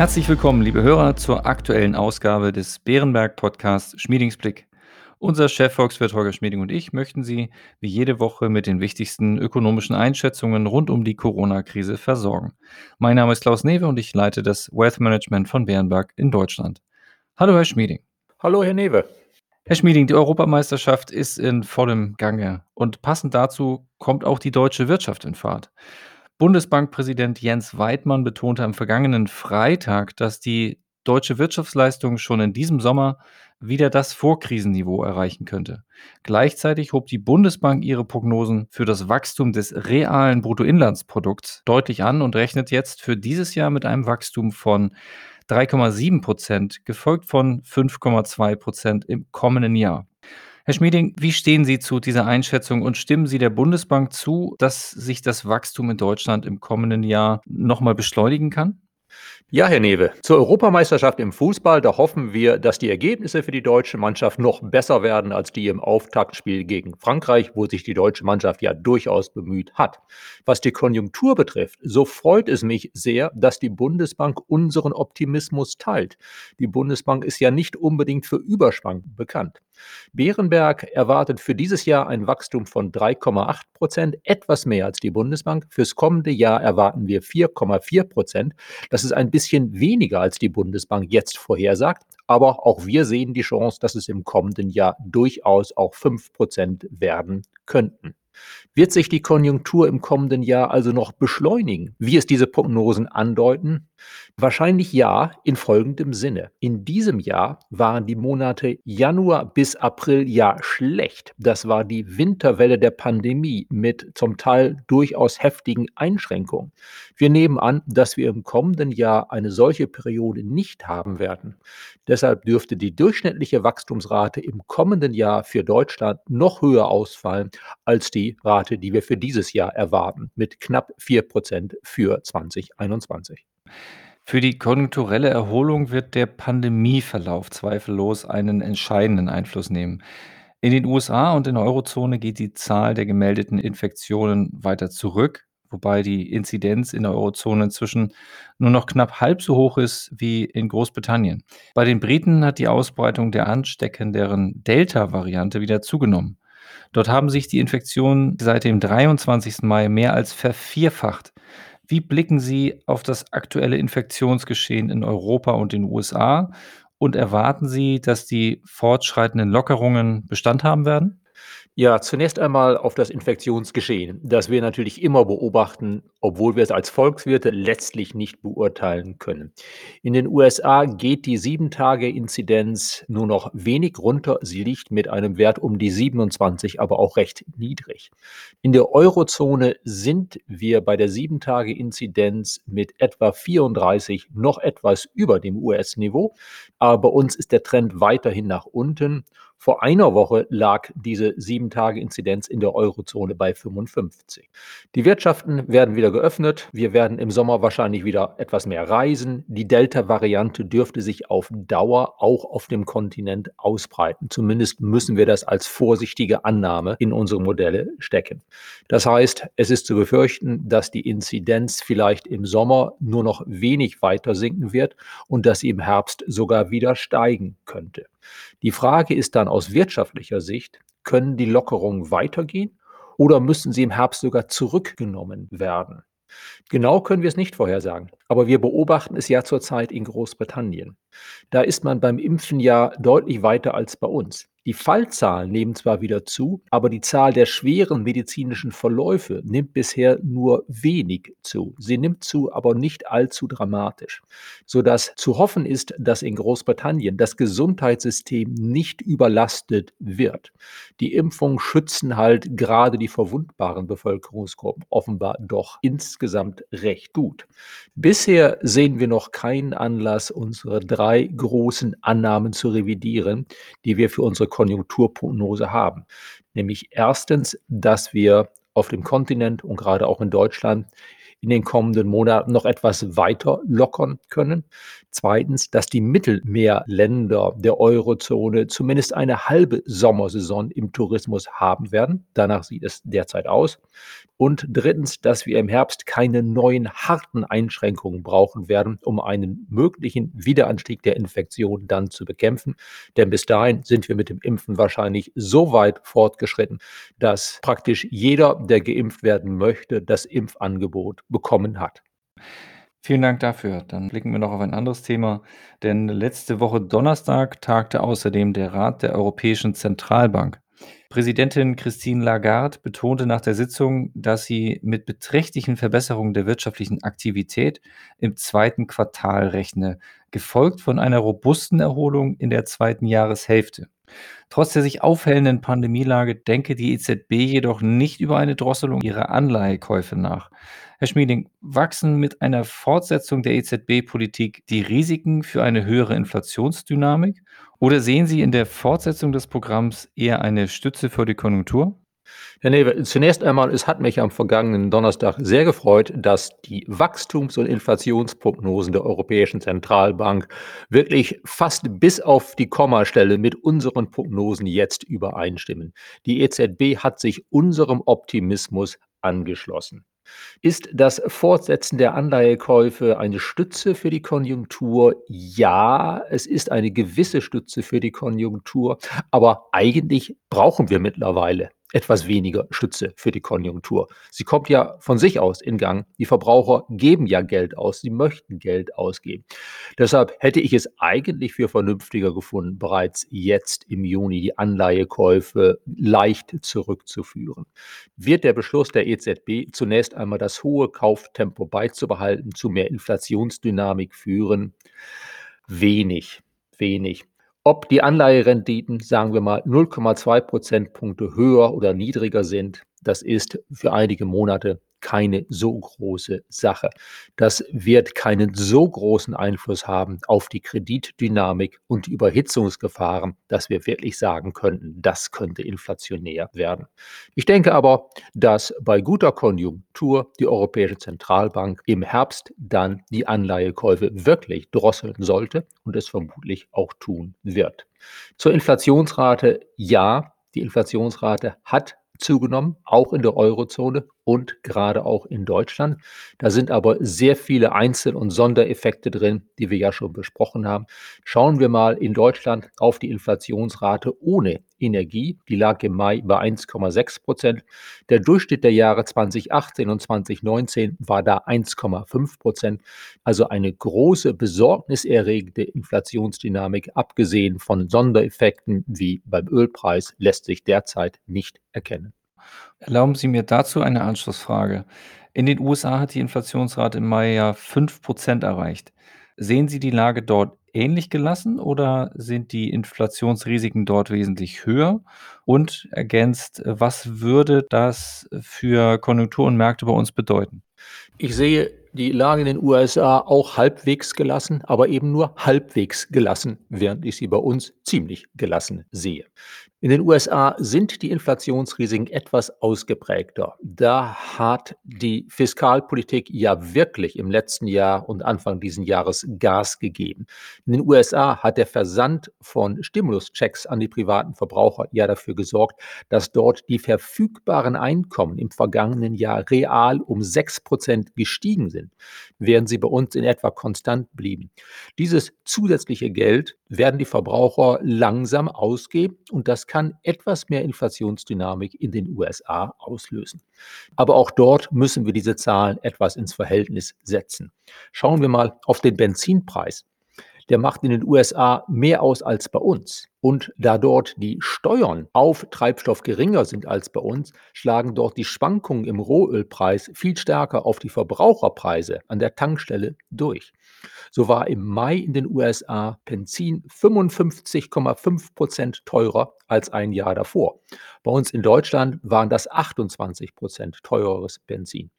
Herzlich willkommen, liebe Hörer, zur aktuellen Ausgabe des Bärenberg Podcasts Schmiedingsblick. Unser Chefvolkswirt Holger Schmieding und ich möchten Sie wie jede Woche mit den wichtigsten ökonomischen Einschätzungen rund um die Corona-Krise versorgen. Mein Name ist Klaus Newe und ich leite das Wealth Management von Bärenberg in Deutschland. Hallo, Herr Schmieding. Hallo, Herr Newe. Herr Schmieding, die Europameisterschaft ist in vollem Gange und passend dazu kommt auch die deutsche Wirtschaft in Fahrt. Bundesbankpräsident Jens Weidmann betonte am vergangenen Freitag, dass die deutsche Wirtschaftsleistung schon in diesem Sommer wieder das Vorkrisenniveau erreichen könnte. Gleichzeitig hob die Bundesbank ihre Prognosen für das Wachstum des realen Bruttoinlandsprodukts deutlich an und rechnet jetzt für dieses Jahr mit einem Wachstum von 3,7 Prozent, gefolgt von 5,2 Prozent im kommenden Jahr. Herr Schmieding, wie stehen Sie zu dieser Einschätzung und stimmen Sie der Bundesbank zu, dass sich das Wachstum in Deutschland im kommenden Jahr nochmal beschleunigen kann? Ja, Herr Newe, zur Europameisterschaft im Fußball, da hoffen wir, dass die Ergebnisse für die deutsche Mannschaft noch besser werden als die im Auftaktspiel gegen Frankreich, wo sich die deutsche Mannschaft ja durchaus bemüht hat. Was die Konjunktur betrifft, so freut es mich sehr, dass die Bundesbank unseren Optimismus teilt. Die Bundesbank ist ja nicht unbedingt für Überschwanken bekannt. Bärenberg erwartet für dieses Jahr ein Wachstum von 3,8 Prozent, etwas mehr als die Bundesbank. Fürs kommende Jahr erwarten wir 4,4 Prozent. Das ist ein bisschen weniger als die Bundesbank jetzt vorhersagt. Aber auch wir sehen die Chance, dass es im kommenden Jahr durchaus auch 5 Prozent werden könnten. Wird sich die Konjunktur im kommenden Jahr also noch beschleunigen, wie es diese Prognosen andeuten? Wahrscheinlich ja, in folgendem Sinne. In diesem Jahr waren die Monate Januar bis April ja schlecht. Das war die Winterwelle der Pandemie mit zum Teil durchaus heftigen Einschränkungen. Wir nehmen an, dass wir im kommenden Jahr eine solche Periode nicht haben werden. Deshalb dürfte die durchschnittliche Wachstumsrate im kommenden Jahr für Deutschland noch höher ausfallen als die Rate, die wir für dieses Jahr erwarten, mit knapp 4 Prozent für 2021. Für die konjunkturelle Erholung wird der Pandemieverlauf zweifellos einen entscheidenden Einfluss nehmen. In den USA und in der Eurozone geht die Zahl der gemeldeten Infektionen weiter zurück, wobei die Inzidenz in der Eurozone inzwischen nur noch knapp halb so hoch ist wie in Großbritannien. Bei den Briten hat die Ausbreitung der ansteckenderen Delta-Variante wieder zugenommen. Dort haben sich die Infektionen seit dem 23. Mai mehr als vervierfacht. Wie blicken Sie auf das aktuelle Infektionsgeschehen in Europa und den USA und erwarten Sie, dass die fortschreitenden Lockerungen Bestand haben werden? Ja, zunächst einmal auf das Infektionsgeschehen, das wir natürlich immer beobachten, obwohl wir es als Volkswirte letztlich nicht beurteilen können. In den USA geht die 7-Tage-Inzidenz nur noch wenig runter. Sie liegt mit einem Wert um die 27, aber auch recht niedrig. In der Eurozone sind wir bei der 7-Tage-Inzidenz mit etwa 34 noch etwas über dem US-Niveau, aber bei uns ist der Trend weiterhin nach unten. Vor einer Woche lag diese 7-Tage-Inzidenz in der Eurozone bei 55. Die Wirtschaften werden wieder geöffnet. Wir werden im Sommer wahrscheinlich wieder etwas mehr reisen. Die Delta-Variante dürfte sich auf Dauer auch auf dem Kontinent ausbreiten. Zumindest müssen wir das als vorsichtige Annahme in unsere Modelle stecken. Das heißt, es ist zu befürchten, dass die Inzidenz vielleicht im Sommer nur noch wenig weiter sinken wird und dass sie im Herbst sogar wieder steigen könnte. Die Frage ist dann aus wirtschaftlicher Sicht, können die Lockerungen weitergehen oder müssen sie im Herbst sogar zurückgenommen werden? Genau können wir es nicht vorhersagen, aber wir beobachten es ja zurzeit in Großbritannien. Da ist man beim Impfen ja deutlich weiter als bei uns. Die Fallzahlen nehmen zwar wieder zu, aber die Zahl der schweren medizinischen Verläufe nimmt bisher nur wenig zu. Sie nimmt zu, aber nicht allzu dramatisch, sodass zu hoffen ist, dass in Großbritannien das Gesundheitssystem nicht überlastet wird. Die Impfungen schützen halt gerade die verwundbaren Bevölkerungsgruppen offenbar doch insgesamt recht gut. Bisher sehen wir noch keinen Anlass, unsere drei großen Annahmen zu revidieren, die wir für unsere Konjunkturprognose haben. Nämlich erstens, dass wir auf dem Kontinent und gerade auch in Deutschland in den kommenden Monaten noch etwas weiter lockern können. Zweitens, dass die Mittelmeerländer der Eurozone zumindest eine halbe Sommersaison im Tourismus haben werden. Danach sieht es derzeit aus. Und drittens, dass wir im Herbst keine neuen harten Einschränkungen brauchen werden, um einen möglichen Wiederanstieg der Infektion dann zu bekämpfen. Denn bis dahin sind wir mit dem Impfen wahrscheinlich so weit fortgeschritten, dass praktisch jeder, der geimpft werden möchte, das Impfangebot bekommen hat. Vielen Dank dafür. Dann blicken wir noch auf ein anderes Thema, denn letzte Woche Donnerstag tagte außerdem der Rat der Europäischen Zentralbank. Präsidentin Christine Lagarde betonte nach der Sitzung, dass sie mit beträchtlichen Verbesserungen der wirtschaftlichen Aktivität im zweiten Quartal rechne, gefolgt von einer robusten Erholung in der zweiten Jahreshälfte. Trotz der sich aufhellenden Pandemielage denke die EZB jedoch nicht über eine Drosselung ihrer Anleihekäufe nach. Herr Schmieding, wachsen mit einer Fortsetzung der EZB-Politik die Risiken für eine höhere Inflationsdynamik? Oder sehen Sie in der Fortsetzung des Programms eher eine Stütze für die Konjunktur? Herr Newe, zunächst einmal, es hat mich am vergangenen Donnerstag sehr gefreut, dass die Wachstums- und Inflationsprognosen der Europäischen Zentralbank wirklich fast bis auf die Kommastelle mit unseren Prognosen jetzt übereinstimmen. Die EZB hat sich unserem Optimismus angeschlossen. Ist das Fortsetzen der Anleihekäufe eine Stütze für die Konjunktur? Ja, es ist eine gewisse Stütze für die Konjunktur, aber eigentlich brauchen wir mittlerweile etwas weniger Stütze für die Konjunktur. Sie kommt ja von sich aus in Gang. Die Verbraucher geben ja Geld aus, sie möchten Geld ausgeben. Deshalb hätte ich es eigentlich für vernünftiger gefunden, bereits jetzt im Juni die Anleihekäufe leicht zurückzuführen. Wird der Beschluss der EZB zunächst einmal das hohe Kauftempo beizubehalten, zu mehr Inflationsdynamik führen? Wenig, wenig. Ob die Anleiherenditen, sagen wir mal, 0,2 Prozentpunkte höher oder niedriger sind, das ist für einige Monate keine so große Sache. Das wird keinen so großen Einfluss haben auf die Kreditdynamik und die Überhitzungsgefahren, dass wir wirklich sagen könnten, das könnte inflationär werden. Ich denke aber, dass bei guter Konjunktur die Europäische Zentralbank im Herbst dann die Anleihekäufe wirklich drosseln sollte und es vermutlich auch tun wird. Zur Inflationsrate, ja, die Inflationsrate hat zugenommen, auch in der Eurozone und gerade auch in Deutschland. Da sind aber sehr viele Einzel- und Sondereffekte drin, die wir ja schon besprochen haben. Schauen wir mal in Deutschland auf die Inflationsrate ohne Energie. Die lag im Mai bei 1,6 Prozent. Der Durchschnitt der Jahre 2018 und 2019 war da 1,5 Prozent. Also eine große besorgniserregende Inflationsdynamik, abgesehen von Sondereffekten wie beim Ölpreis, lässt sich derzeit nicht erkennen. Erlauben Sie mir dazu eine Anschlussfrage. In den USA hat die Inflationsrate im Mai ja 5% erreicht. Sehen Sie die Lage dort ähnlich gelassen oder sind die Inflationsrisiken dort wesentlich höher? Und ergänzt, was würde das für Konjunktur und Märkte bei uns bedeuten? Ich sehe die Lage in den USA auch halbwegs gelassen, aber eben nur halbwegs gelassen, während ich sie bei uns ziemlich gelassen sehe. In den USA sind die Inflationsrisiken etwas ausgeprägter. Da hat die Fiskalpolitik ja wirklich im letzten Jahr und Anfang dieses Jahres Gas gegeben. In den USA hat der Versand von Stimuluschecks an die privaten Verbraucher ja dafür gesorgt, dass dort die verfügbaren Einkommen im vergangenen Jahr real um sechs Prozent gestiegen sind, während sie bei uns in etwa konstant blieben. Dieses zusätzliche Geld werden die Verbraucher langsam ausgeben und das kann etwas mehr Inflationsdynamik in den USA auslösen. Aber auch dort müssen wir diese Zahlen etwas ins Verhältnis setzen. Schauen wir mal auf den Benzinpreis der macht in den USA mehr aus als bei uns. Und da dort die Steuern auf Treibstoff geringer sind als bei uns, schlagen dort die Schwankungen im Rohölpreis viel stärker auf die Verbraucherpreise an der Tankstelle durch. So war im Mai in den USA Benzin 55,5 Prozent teurer als ein Jahr davor. Bei uns in Deutschland waren das 28 Prozent teureres Benzin.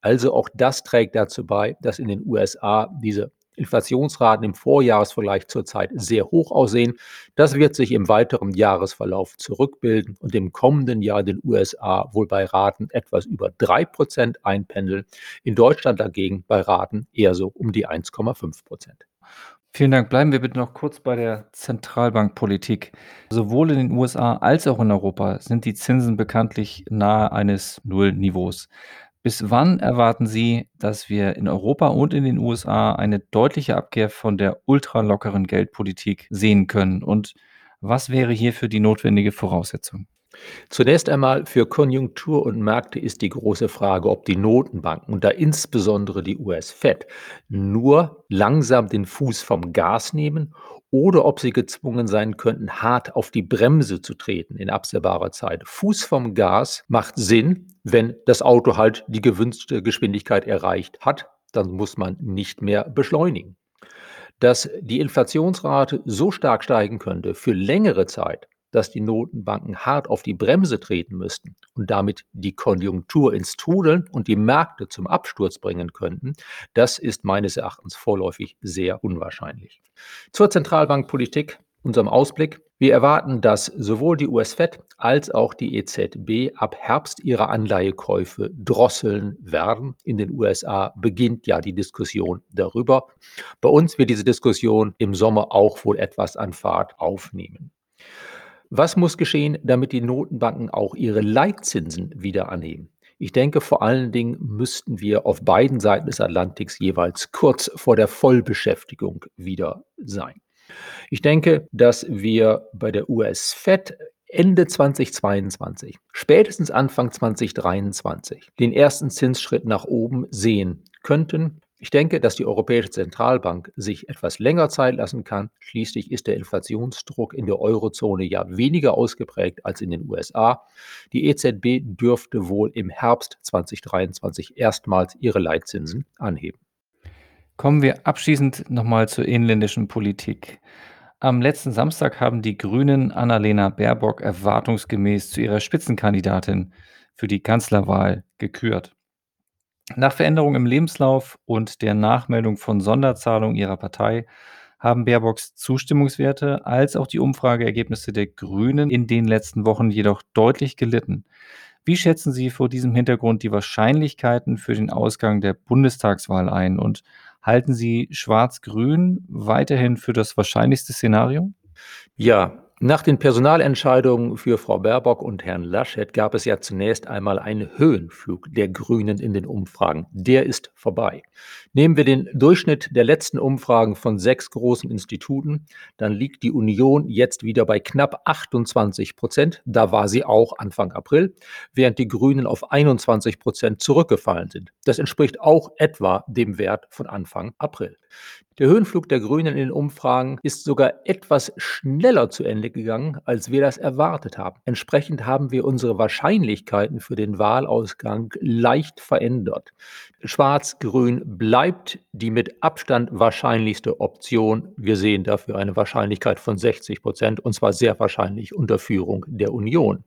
Also auch das trägt dazu bei, dass in den USA diese Inflationsraten im Vorjahresvergleich zurzeit sehr hoch aussehen. Das wird sich im weiteren Jahresverlauf zurückbilden und im kommenden Jahr den USA wohl bei Raten etwas über 3% einpendeln, in Deutschland dagegen bei Raten eher so um die 1,5%. Vielen Dank. Bleiben wir bitte noch kurz bei der Zentralbankpolitik. Sowohl in den USA als auch in Europa sind die Zinsen bekanntlich nahe eines Nullniveaus. Bis wann erwarten Sie, dass wir in Europa und in den USA eine deutliche Abkehr von der ultralockeren Geldpolitik sehen können? Und was wäre hierfür die notwendige Voraussetzung? Zunächst einmal für Konjunktur und Märkte ist die große Frage, ob die Notenbanken und da insbesondere die US-Fed nur langsam den Fuß vom Gas nehmen oder ob sie gezwungen sein könnten, hart auf die Bremse zu treten in absehbarer Zeit. Fuß vom Gas macht Sinn, wenn das Auto halt die gewünschte Geschwindigkeit erreicht hat, dann muss man nicht mehr beschleunigen. Dass die Inflationsrate so stark steigen könnte für längere Zeit, dass die Notenbanken hart auf die Bremse treten müssten und damit die Konjunktur ins Trudeln und die Märkte zum Absturz bringen könnten, das ist meines Erachtens vorläufig sehr unwahrscheinlich. Zur Zentralbankpolitik, unserem Ausblick. Wir erwarten, dass sowohl die US-Fed als auch die EZB ab Herbst ihre Anleihekäufe drosseln werden. In den USA beginnt ja die Diskussion darüber. Bei uns wird diese Diskussion im Sommer auch wohl etwas an Fahrt aufnehmen. Was muss geschehen, damit die Notenbanken auch ihre Leitzinsen wieder anheben? Ich denke, vor allen Dingen müssten wir auf beiden Seiten des Atlantiks jeweils kurz vor der Vollbeschäftigung wieder sein. Ich denke, dass wir bei der US-Fed Ende 2022, spätestens Anfang 2023, den ersten Zinsschritt nach oben sehen könnten. Ich denke, dass die Europäische Zentralbank sich etwas länger Zeit lassen kann. Schließlich ist der Inflationsdruck in der Eurozone ja weniger ausgeprägt als in den USA. Die EZB dürfte wohl im Herbst 2023 erstmals ihre Leitzinsen anheben. Kommen wir abschließend nochmal zur inländischen Politik. Am letzten Samstag haben die Grünen Annalena Baerbock erwartungsgemäß zu ihrer Spitzenkandidatin für die Kanzlerwahl gekürt. Nach Veränderungen im Lebenslauf und der Nachmeldung von Sonderzahlungen ihrer Partei haben Baerbocks Zustimmungswerte als auch die Umfrageergebnisse der Grünen in den letzten Wochen jedoch deutlich gelitten. Wie schätzen Sie vor diesem Hintergrund die Wahrscheinlichkeiten für den Ausgang der Bundestagswahl ein und halten Sie Schwarz-Grün weiterhin für das wahrscheinlichste Szenario? Ja, nach den Personalentscheidungen für Frau Baerbock und Herrn Laschet gab es ja zunächst einmal einen Höhenflug der Grünen in den Umfragen. Der ist vorbei. Nehmen wir den Durchschnitt der letzten Umfragen von sechs großen Instituten, dann liegt die Union jetzt wieder bei knapp 28 Prozent. Da war sie auch Anfang April, während die Grünen auf 21 Prozent zurückgefallen sind. Das entspricht auch etwa dem Wert von Anfang April. Der Höhenflug der Grünen in den Umfragen ist sogar etwas schneller zu Ende gegangen, als wir das erwartet haben. Entsprechend haben wir unsere Wahrscheinlichkeiten für den Wahlausgang leicht verändert. Schwarz-Grün bleibt die mit Abstand wahrscheinlichste Option. Wir sehen dafür eine Wahrscheinlichkeit von 60 Prozent und zwar sehr wahrscheinlich unter Führung der Union.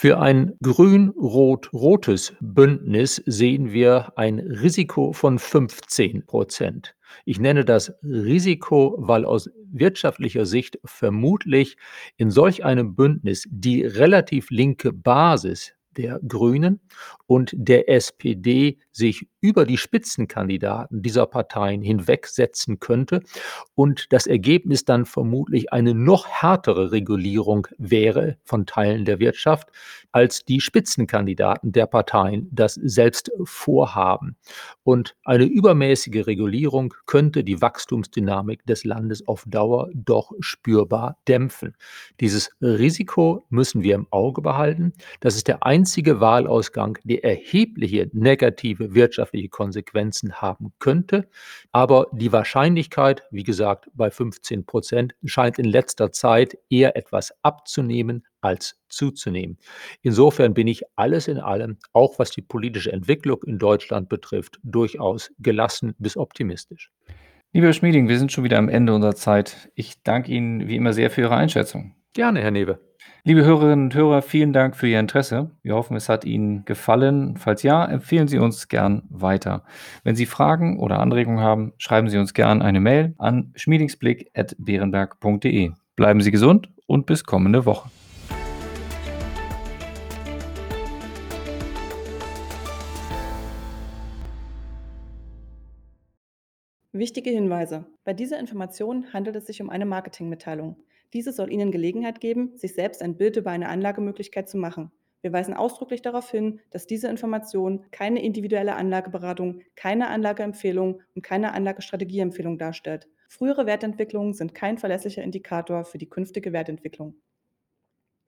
Für ein grün-rot-rotes Bündnis sehen wir ein Risiko von 15 Prozent. Ich nenne das Risiko, weil aus wirtschaftlicher Sicht vermutlich in solch einem Bündnis die relativ linke Basis der Grünen und der SPD sich über die Spitzenkandidaten dieser Parteien hinwegsetzen könnte und das Ergebnis dann vermutlich eine noch härtere Regulierung wäre von Teilen der Wirtschaft, als die Spitzenkandidaten der Parteien das selbst vorhaben. Und eine übermäßige Regulierung könnte die Wachstumsdynamik des Landes auf Dauer doch spürbar dämpfen. Dieses Risiko müssen wir im Auge behalten. Das ist der einzige Wahlausgang, der erhebliche negative wirtschaftliche Konsequenzen haben könnte. Aber die Wahrscheinlichkeit, wie gesagt, bei 15 Prozent scheint in letzter Zeit eher etwas abzunehmen als zuzunehmen. Insofern bin ich alles in allem, auch was die politische Entwicklung in Deutschland betrifft, durchaus gelassen bis optimistisch. Lieber Schmieding, wir sind schon wieder am Ende unserer Zeit. Ich danke Ihnen wie immer sehr für Ihre Einschätzung. Gerne, Herr Newe. Liebe Hörerinnen und Hörer, vielen Dank für Ihr Interesse. Wir hoffen, es hat Ihnen gefallen. Falls ja, empfehlen Sie uns gern weiter. Wenn Sie Fragen oder Anregungen haben, schreiben Sie uns gern eine Mail an schmiedingsblick.beerenberg.de. Bleiben Sie gesund und bis kommende Woche. Wichtige Hinweise. Bei dieser Information handelt es sich um eine Marketingmitteilung. Diese soll Ihnen Gelegenheit geben, sich selbst ein Bild über eine Anlagemöglichkeit zu machen. Wir weisen ausdrücklich darauf hin, dass diese Information keine individuelle Anlageberatung, keine Anlageempfehlung und keine Anlagestrategieempfehlung darstellt. Frühere Wertentwicklungen sind kein verlässlicher Indikator für die künftige Wertentwicklung.